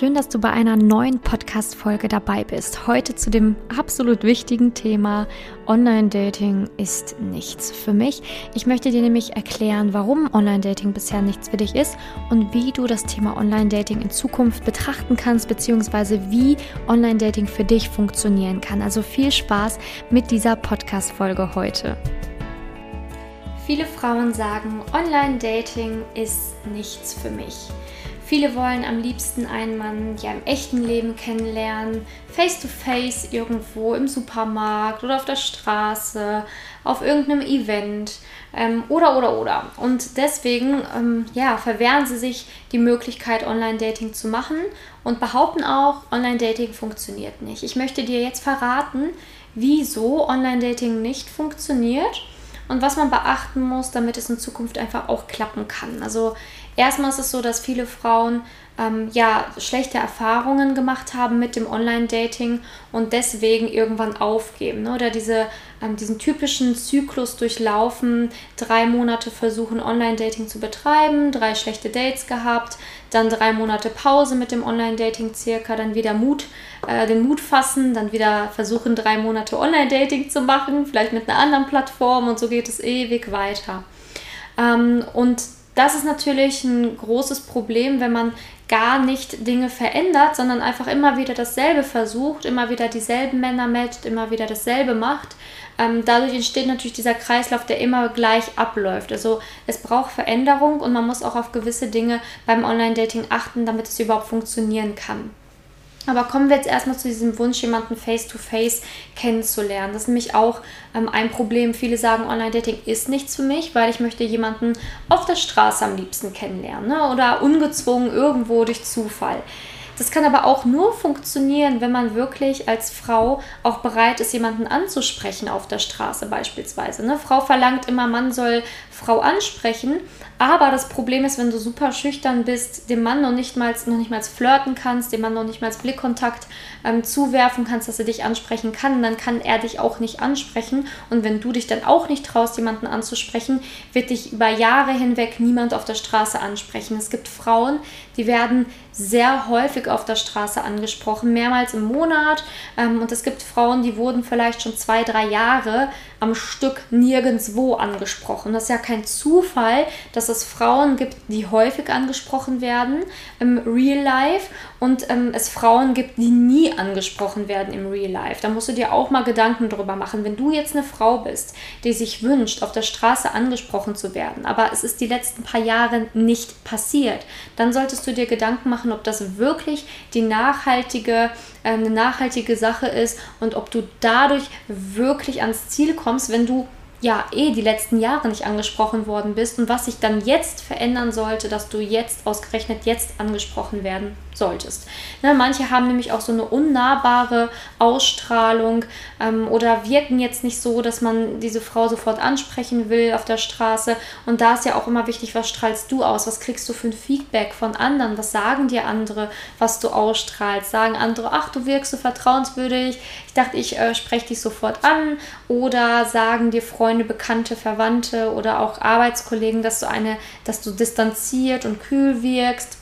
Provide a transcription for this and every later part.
Schön, dass du bei einer neuen Podcast-Folge dabei bist. Heute zu dem absolut wichtigen Thema Online-Dating ist nichts für mich. Ich möchte dir nämlich erklären, warum Online-Dating bisher nichts für dich ist und wie du das Thema Online-Dating in Zukunft betrachten kannst, beziehungsweise wie Online-Dating für dich funktionieren kann. Also viel Spaß mit dieser Podcast-Folge heute. Viele Frauen sagen, Online-Dating ist nichts für mich. Viele wollen am liebsten einen Mann ja im echten Leben kennenlernen, face to face irgendwo im Supermarkt oder auf der Straße, auf irgendeinem Event ähm, oder oder oder. Und deswegen ähm, ja, verwehren sie sich die Möglichkeit, Online-Dating zu machen und behaupten auch, Online-Dating funktioniert nicht. Ich möchte dir jetzt verraten, wieso Online-Dating nicht funktioniert und was man beachten muss, damit es in Zukunft einfach auch klappen kann. Also Erstmal ist es so, dass viele Frauen ähm, ja schlechte Erfahrungen gemacht haben mit dem Online-Dating und deswegen irgendwann aufgeben ne? oder diese, ähm, diesen typischen Zyklus durchlaufen, drei Monate versuchen Online-Dating zu betreiben, drei schlechte Dates gehabt, dann drei Monate Pause mit dem Online-Dating circa, dann wieder Mut, äh, den Mut fassen, dann wieder versuchen drei Monate Online-Dating zu machen, vielleicht mit einer anderen Plattform und so geht es ewig weiter. Ähm, und das ist natürlich ein großes Problem, wenn man gar nicht Dinge verändert, sondern einfach immer wieder dasselbe versucht, immer wieder dieselben Männer matcht, immer wieder dasselbe macht. Ähm, dadurch entsteht natürlich dieser Kreislauf, der immer gleich abläuft. Also es braucht Veränderung und man muss auch auf gewisse Dinge beim Online-Dating achten, damit es überhaupt funktionieren kann. Aber kommen wir jetzt erstmal zu diesem Wunsch, jemanden face-to-face kennenzulernen. Das ist nämlich auch ähm, ein Problem. Viele sagen, Online-Dating ist nichts für mich, weil ich möchte jemanden auf der Straße am liebsten kennenlernen ne? oder ungezwungen irgendwo durch Zufall. Das kann aber auch nur funktionieren, wenn man wirklich als Frau auch bereit ist, jemanden anzusprechen auf der Straße beispielsweise. Ne? Frau verlangt immer, Mann soll Frau ansprechen, aber das Problem ist, wenn du super schüchtern bist, dem Mann noch nicht mal, noch nicht mal flirten kannst, dem Mann noch nicht mal Blickkontakt ähm, zuwerfen kannst, dass er dich ansprechen kann, dann kann er dich auch nicht ansprechen. Und wenn du dich dann auch nicht traust, jemanden anzusprechen, wird dich über Jahre hinweg niemand auf der Straße ansprechen. Es gibt Frauen, die werden sehr häufig auf der Straße angesprochen, mehrmals im Monat. Ähm, und es gibt Frauen, die wurden vielleicht schon zwei, drei Jahre am Stück nirgendwo angesprochen. Das ist ja kein Zufall, dass es Frauen gibt, die häufig angesprochen werden im Real Life und ähm, es Frauen gibt, die nie angesprochen werden im Real Life. Da musst du dir auch mal Gedanken drüber machen. Wenn du jetzt eine Frau bist, die sich wünscht, auf der Straße angesprochen zu werden, aber es ist die letzten paar Jahre nicht passiert, dann solltest du dir Gedanken machen, ob das wirklich die nachhaltige äh, eine nachhaltige Sache ist und ob du dadurch wirklich ans Ziel kommst, wenn du ja eh die letzten Jahre nicht angesprochen worden bist und was sich dann jetzt verändern sollte, dass du jetzt ausgerechnet jetzt angesprochen werden solltest. Ne, manche haben nämlich auch so eine unnahbare Ausstrahlung ähm, oder wirken jetzt nicht so, dass man diese Frau sofort ansprechen will auf der Straße. Und da ist ja auch immer wichtig, was strahlst du aus? Was kriegst du für ein Feedback von anderen? Was sagen dir andere, was du ausstrahlst? Sagen andere, ach, du wirkst so vertrauenswürdig. Ich dachte, ich äh, spreche dich sofort an. Oder sagen dir Freunde, Bekannte, Verwandte oder auch Arbeitskollegen, dass du eine, dass du distanziert und kühl wirkst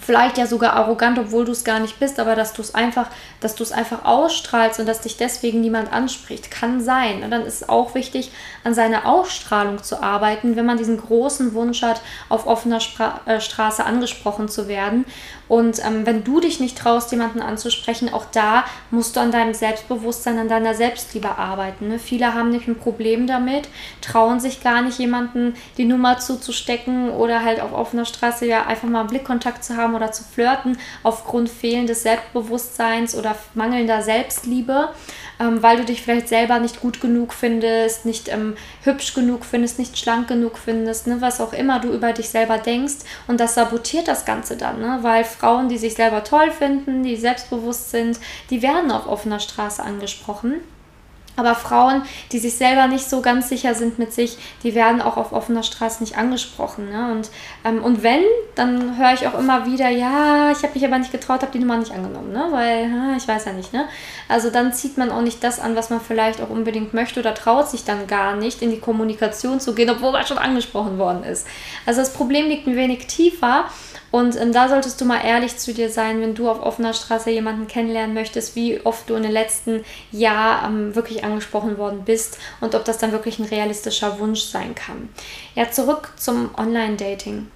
vielleicht ja sogar arrogant, obwohl du es gar nicht bist, aber dass du es einfach, dass du es einfach ausstrahlst und dass dich deswegen niemand anspricht, kann sein. Und dann ist es auch wichtig, an seiner Ausstrahlung zu arbeiten, wenn man diesen großen Wunsch hat, auf offener Spra äh, Straße angesprochen zu werden. Und ähm, wenn du dich nicht traust, jemanden anzusprechen, auch da musst du an deinem Selbstbewusstsein, an deiner Selbstliebe arbeiten. Ne? Viele haben nämlich ein Problem damit, trauen sich gar nicht, jemanden die Nummer zuzustecken oder halt auf offener Straße ja einfach mal Blickkontakt zu haben oder zu flirten aufgrund fehlendes Selbstbewusstseins oder mangelnder Selbstliebe ähm, weil du dich vielleicht selber nicht gut genug findest, nicht ähm, hübsch genug findest, nicht schlank genug findest, ne, was auch immer du über dich selber denkst. Und das sabotiert das Ganze dann, ne? weil Frauen, die sich selber toll finden, die selbstbewusst sind, die werden auf offener Straße angesprochen. Aber Frauen, die sich selber nicht so ganz sicher sind mit sich, die werden auch auf offener Straße nicht angesprochen. Ne? Und, ähm, und wenn, dann höre ich auch immer wieder, ja, ich habe mich aber nicht getraut, habe die Nummer nicht angenommen, ne? weil ich weiß ja nicht. Ne? Also dann zieht man auch nicht das an, was man vielleicht auch unbedingt möchte oder traut sich dann gar nicht, in die Kommunikation zu gehen, obwohl man schon angesprochen worden ist. Also das Problem liegt ein wenig tiefer. Und ähm, da solltest du mal ehrlich zu dir sein, wenn du auf offener Straße jemanden kennenlernen möchtest, wie oft du in den letzten Jahren ähm, wirklich angesprochen worden bist und ob das dann wirklich ein realistischer Wunsch sein kann. Ja, zurück zum Online-Dating.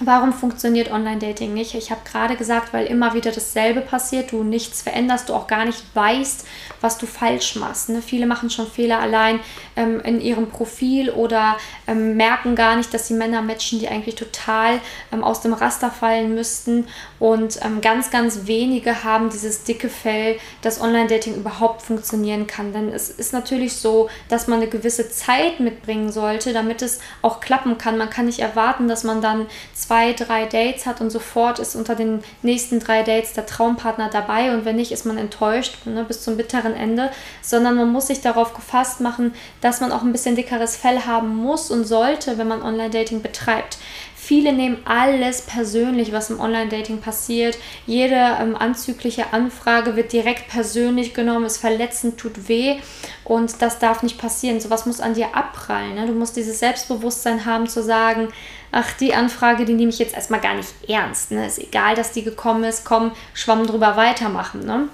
Warum funktioniert Online-Dating nicht? Ich habe gerade gesagt, weil immer wieder dasselbe passiert, du nichts veränderst, du auch gar nicht weißt, was du falsch machst. Ne? Viele machen schon Fehler allein ähm, in ihrem Profil oder ähm, merken gar nicht, dass sie Männer matchen, die eigentlich total ähm, aus dem Raster fallen müssten. Und ähm, ganz, ganz wenige haben dieses dicke Fell, dass Online-Dating überhaupt funktionieren kann. Denn es ist natürlich so, dass man eine gewisse Zeit mitbringen sollte, damit es auch klappen kann. Man kann nicht erwarten, dass man dann zwei, drei Dates hat und sofort ist unter den nächsten drei Dates der Traumpartner dabei und wenn nicht, ist man enttäuscht ne, bis zum bitteren Ende, sondern man muss sich darauf gefasst machen, dass man auch ein bisschen dickeres Fell haben muss und sollte, wenn man Online-Dating betreibt. Viele nehmen alles persönlich, was im Online-Dating passiert. Jede ähm, anzügliche Anfrage wird direkt persönlich genommen, ist verletzend, tut weh und das darf nicht passieren. Sowas muss an dir abprallen. Ne? Du musst dieses Selbstbewusstsein haben zu sagen, ach, die Anfrage, die nehme ich jetzt erstmal gar nicht ernst. Ne? Ist egal, dass die gekommen ist, komm, Schwamm drüber weitermachen. Ne?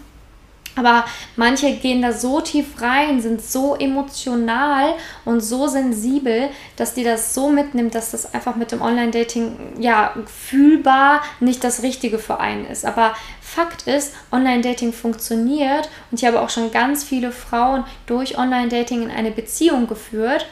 Aber manche gehen da so tief rein, sind so emotional und so sensibel, dass die das so mitnimmt, dass das einfach mit dem Online-Dating ja fühlbar nicht das Richtige für einen ist. Aber Fakt ist, Online-Dating funktioniert und ich habe auch schon ganz viele Frauen durch Online-Dating in eine Beziehung geführt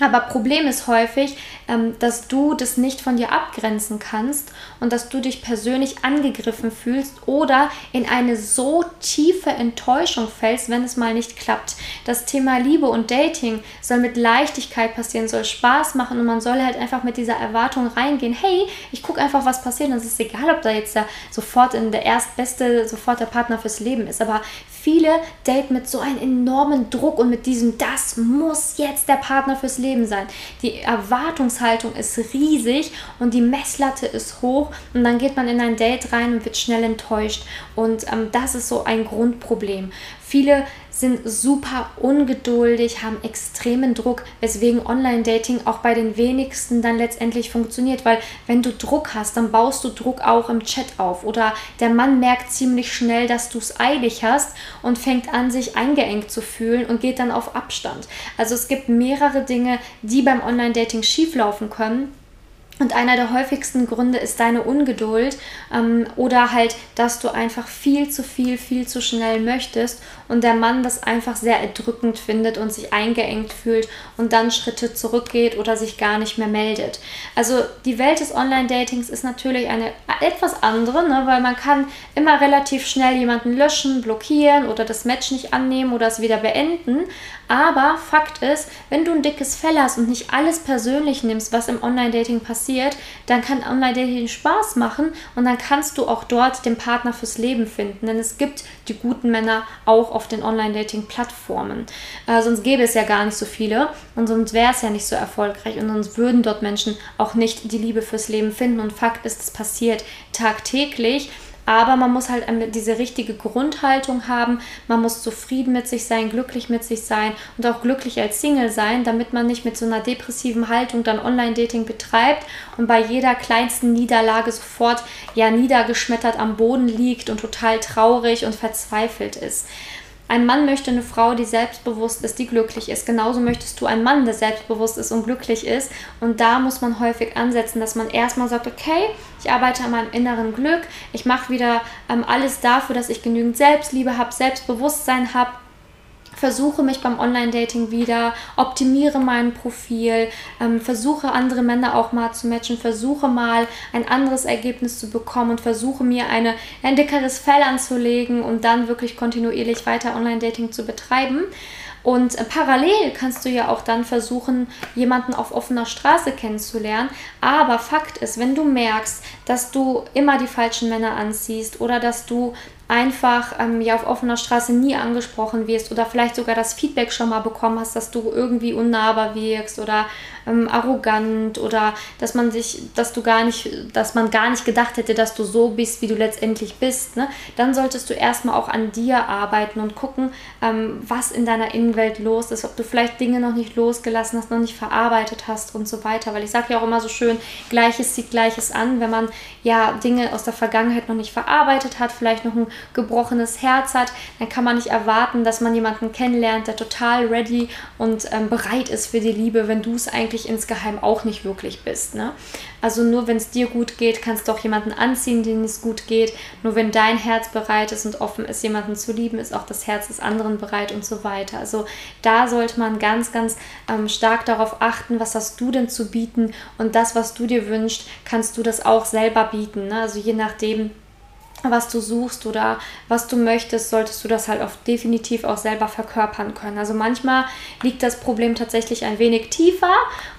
aber Problem ist häufig, ähm, dass du das nicht von dir abgrenzen kannst und dass du dich persönlich angegriffen fühlst oder in eine so tiefe Enttäuschung fällst, wenn es mal nicht klappt. Das Thema Liebe und Dating soll mit Leichtigkeit passieren, soll Spaß machen und man soll halt einfach mit dieser Erwartung reingehen, hey, ich gucke einfach, was passiert und es ist egal, ob da jetzt der sofort in der erstbeste, sofort der Partner fürs Leben ist, aber viele daten mit so einem enormen Druck und mit diesem, das muss jetzt der Partner fürs Leben sein. Die Erwartungshaltung ist riesig und die Messlatte ist hoch und dann geht man in ein Date rein und wird schnell enttäuscht. Und ähm, das ist so ein Grundproblem. Viele sind super ungeduldig, haben extremen Druck, weswegen Online-Dating auch bei den wenigsten dann letztendlich funktioniert, weil wenn du Druck hast, dann baust du Druck auch im Chat auf. Oder der Mann merkt ziemlich schnell, dass du es eilig hast und fängt an, sich eingeengt zu fühlen und geht dann auf Abstand. Also es gibt mehrere Dinge, die beim Online-Dating schieflaufen können und einer der häufigsten Gründe ist deine Ungeduld ähm, oder halt, dass du einfach viel zu viel, viel zu schnell möchtest und der Mann das einfach sehr erdrückend findet und sich eingeengt fühlt und dann Schritte zurückgeht oder sich gar nicht mehr meldet. Also die Welt des Online-Datings ist natürlich eine etwas andere, ne, weil man kann immer relativ schnell jemanden löschen, blockieren oder das Match nicht annehmen oder es wieder beenden. Aber Fakt ist, wenn du ein dickes Fell hast und nicht alles persönlich nimmst, was im Online-Dating passiert, dann kann Online-Dating Spaß machen und dann kannst du auch dort den Partner fürs Leben finden. Denn es gibt die guten Männer auch auf den Online-Dating-Plattformen. Äh, sonst gäbe es ja gar nicht so viele und sonst wäre es ja nicht so erfolgreich und sonst würden dort Menschen auch nicht die Liebe fürs Leben finden. Und Fakt ist, es passiert tagtäglich. Aber man muss halt diese richtige Grundhaltung haben. Man muss zufrieden mit sich sein, glücklich mit sich sein und auch glücklich als Single sein, damit man nicht mit so einer depressiven Haltung dann Online-Dating betreibt und bei jeder kleinsten Niederlage sofort ja niedergeschmettert am Boden liegt und total traurig und verzweifelt ist. Ein Mann möchte eine Frau, die selbstbewusst ist, die glücklich ist. Genauso möchtest du einen Mann, der selbstbewusst ist und glücklich ist. Und da muss man häufig ansetzen, dass man erstmal sagt, okay, ich arbeite an meinem inneren Glück, ich mache wieder ähm, alles dafür, dass ich genügend Selbstliebe habe, Selbstbewusstsein habe versuche mich beim Online-Dating wieder, optimiere mein Profil, ähm, versuche andere Männer auch mal zu matchen, versuche mal ein anderes Ergebnis zu bekommen und versuche mir eine, ein dickeres Fell anzulegen und dann wirklich kontinuierlich weiter Online-Dating zu betreiben. Und äh, parallel kannst du ja auch dann versuchen, jemanden auf offener Straße kennenzulernen. Aber Fakt ist, wenn du merkst, dass du immer die falschen Männer anziehst oder dass du einfach ähm, ja auf offener Straße nie angesprochen wirst oder vielleicht sogar das Feedback schon mal bekommen hast, dass du irgendwie unnahbar wirkst oder ähm, arrogant oder dass man sich, dass du gar nicht, dass man gar nicht gedacht hätte, dass du so bist, wie du letztendlich bist, ne? dann solltest du erstmal auch an dir arbeiten und gucken, ähm, was in deiner Innenwelt los ist, ob du vielleicht Dinge noch nicht losgelassen hast, noch nicht verarbeitet hast und so weiter. Weil ich sage ja auch immer so schön, Gleiches zieht Gleiches an, wenn man ja Dinge aus der Vergangenheit noch nicht verarbeitet hat, vielleicht noch ein gebrochenes Herz hat, dann kann man nicht erwarten, dass man jemanden kennenlernt, der total ready und ähm, bereit ist für die Liebe, wenn du es eigentlich insgeheim auch nicht wirklich bist. Ne? Also nur wenn es dir gut geht, kannst du auch jemanden anziehen, den es gut geht. Nur wenn dein Herz bereit ist und offen ist, jemanden zu lieben, ist auch das Herz des anderen bereit und so weiter. Also da sollte man ganz, ganz ähm, stark darauf achten, was hast du denn zu bieten und das, was du dir wünschst, kannst du das auch selber bieten. Ne? Also je nachdem, was du suchst oder was du möchtest, solltest du das halt auch definitiv auch selber verkörpern können. Also manchmal liegt das Problem tatsächlich ein wenig tiefer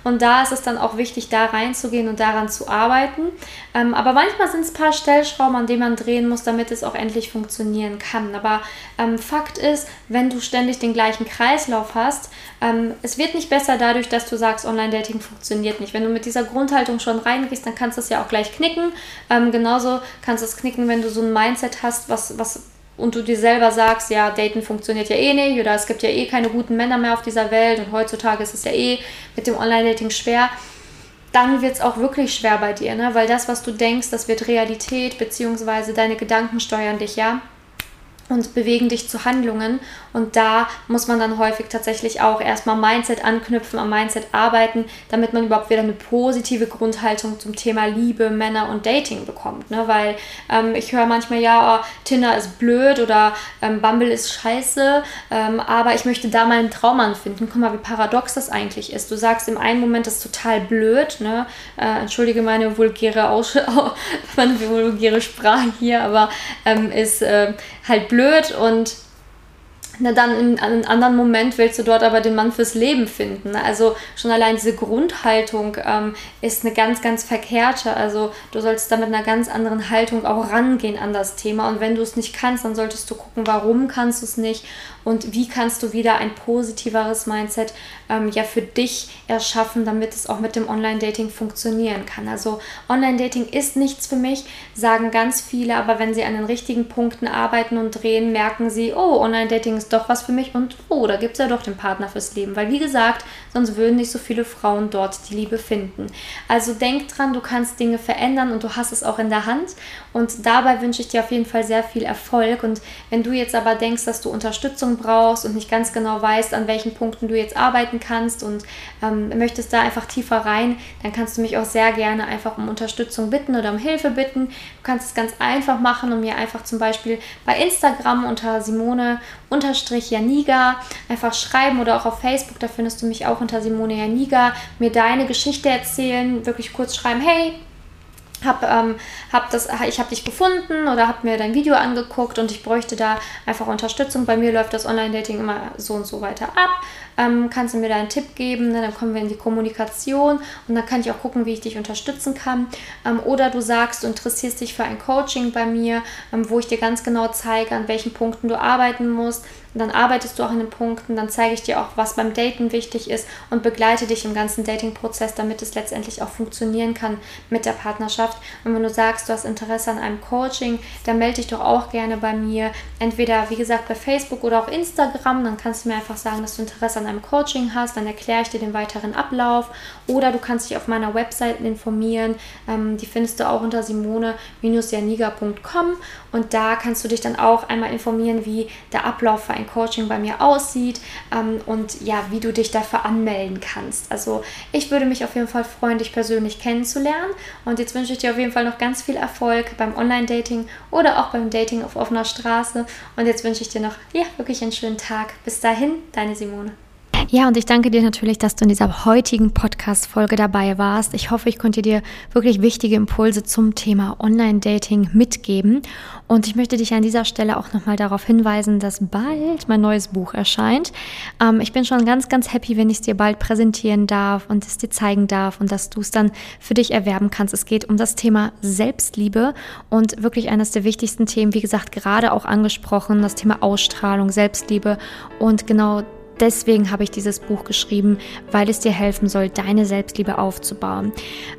und da ist es dann auch wichtig, da reinzugehen und daran zu arbeiten. Ähm, aber manchmal sind es ein paar Stellschrauben, an denen man drehen muss, damit es auch endlich funktionieren kann. Aber ähm, Fakt ist, wenn du ständig den gleichen Kreislauf hast, ähm, es wird nicht besser dadurch, dass du sagst, Online-Dating funktioniert nicht. Wenn du mit dieser Grundhaltung schon reingehst, dann kannst du es ja auch gleich knicken. Ähm, genauso kannst du es knicken, wenn du so ein Mindset hast, was, was und du dir selber sagst, ja, Daten funktioniert ja eh nicht oder es gibt ja eh keine guten Männer mehr auf dieser Welt und heutzutage ist es ja eh mit dem Online-Dating schwer, dann wird es auch wirklich schwer bei dir, ne? weil das, was du denkst, das wird Realität, beziehungsweise deine Gedanken steuern dich ja und bewegen dich zu Handlungen. Und da muss man dann häufig tatsächlich auch erstmal Mindset anknüpfen, am Mindset arbeiten, damit man überhaupt wieder eine positive Grundhaltung zum Thema Liebe, Männer und Dating bekommt. Ne? Weil ähm, ich höre manchmal, ja, oh, Tinder ist blöd oder ähm, Bumble ist scheiße, ähm, aber ich möchte da meinen Traummann finden. Guck mal, wie paradox das eigentlich ist. Du sagst im einen Moment, das ist total blöd, ne? Äh, entschuldige meine vulgäre, Aus meine vulgäre Sprache hier, aber ähm, ist äh, halt blöd blöd und na dann in einem anderen Moment willst du dort aber den Mann fürs Leben finden. Also schon allein diese Grundhaltung ähm, ist eine ganz, ganz verkehrte. Also du solltest da mit einer ganz anderen Haltung auch rangehen an das Thema. Und wenn du es nicht kannst, dann solltest du gucken, warum kannst du es nicht und wie kannst du wieder ein positiveres Mindset ähm, ja für dich erschaffen, damit es auch mit dem Online-Dating funktionieren kann. Also Online-Dating ist nichts für mich, sagen ganz viele, aber wenn sie an den richtigen Punkten arbeiten und drehen, merken sie, oh, Online-Dating ist doch was für mich und oh, da gibt es ja doch den Partner fürs Leben. Weil wie gesagt, sonst würden nicht so viele Frauen dort die Liebe finden. Also denk dran, du kannst Dinge verändern und du hast es auch in der Hand. Und dabei wünsche ich dir auf jeden Fall sehr viel Erfolg. Und wenn du jetzt aber denkst, dass du Unterstützung brauchst und nicht ganz genau weißt, an welchen Punkten du jetzt arbeiten kannst und ähm, möchtest da einfach tiefer rein, dann kannst du mich auch sehr gerne einfach um Unterstützung bitten oder um Hilfe bitten. Du kannst es ganz einfach machen und mir einfach zum Beispiel bei Instagram unter Simone-Janiga einfach schreiben oder auch auf Facebook, da findest du mich auch unter Simone Janiga, mir deine Geschichte erzählen, wirklich kurz schreiben, hey, hab, ähm, hab das, ich habe dich gefunden oder habe mir dein Video angeguckt und ich bräuchte da einfach Unterstützung. Bei mir läuft das Online-Dating immer so und so weiter ab. Ähm, kannst du mir da einen Tipp geben? Ne? Dann kommen wir in die Kommunikation und dann kann ich auch gucken, wie ich dich unterstützen kann. Ähm, oder du sagst, du interessierst dich für ein Coaching bei mir, ähm, wo ich dir ganz genau zeige, an welchen Punkten du arbeiten musst, und dann arbeitest du auch in den Punkten, dann zeige ich dir auch, was beim Daten wichtig ist und begleite dich im ganzen Dating-Prozess, damit es letztendlich auch funktionieren kann mit der Partnerschaft. Und wenn du sagst, du hast Interesse an einem Coaching, dann melde dich doch auch gerne bei mir. Entweder, wie gesagt, bei Facebook oder auch Instagram. Dann kannst du mir einfach sagen, dass du Interesse an einem Coaching hast. Dann erkläre ich dir den weiteren Ablauf. Oder du kannst dich auf meiner Website informieren. Ähm, die findest du auch unter simone-janiga.com. Und da kannst du dich dann auch einmal informieren, wie der Ablauf für ein Coaching bei mir aussieht ähm, und ja, wie du dich dafür anmelden kannst. Also ich würde mich auf jeden Fall freuen, dich persönlich kennenzulernen. Und jetzt wünsche ich dir auf jeden Fall noch ganz viel Erfolg beim Online-Dating oder auch beim Dating auf offener Straße. Und jetzt wünsche ich dir noch ja, wirklich einen schönen Tag. Bis dahin, deine Simone. Ja, und ich danke dir natürlich, dass du in dieser heutigen Podcast-Folge dabei warst. Ich hoffe, ich konnte dir wirklich wichtige Impulse zum Thema Online-Dating mitgeben. Und ich möchte dich an dieser Stelle auch nochmal darauf hinweisen, dass bald mein neues Buch erscheint. Ähm, ich bin schon ganz, ganz happy, wenn ich es dir bald präsentieren darf und es dir zeigen darf und dass du es dann für dich erwerben kannst. Es geht um das Thema Selbstliebe und wirklich eines der wichtigsten Themen, wie gesagt, gerade auch angesprochen, das Thema Ausstrahlung, Selbstliebe und genau deswegen habe ich dieses Buch geschrieben, weil es dir helfen soll, deine Selbstliebe aufzubauen.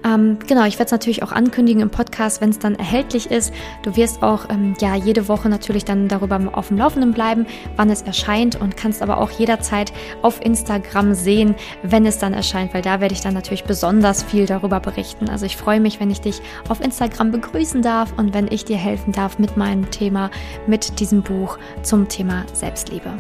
Ähm, genau, ich werde es natürlich auch ankündigen im Podcast, wenn es dann erhältlich ist. Du wirst auch ähm, ja jede Woche natürlich dann darüber auf dem Laufenden bleiben, wann es erscheint und kannst aber auch jederzeit auf Instagram sehen, wenn es dann erscheint, weil da werde ich dann natürlich besonders viel darüber berichten. Also ich freue mich, wenn ich dich auf Instagram begrüßen darf und wenn ich dir helfen darf mit meinem Thema, mit diesem Buch zum Thema Selbstliebe.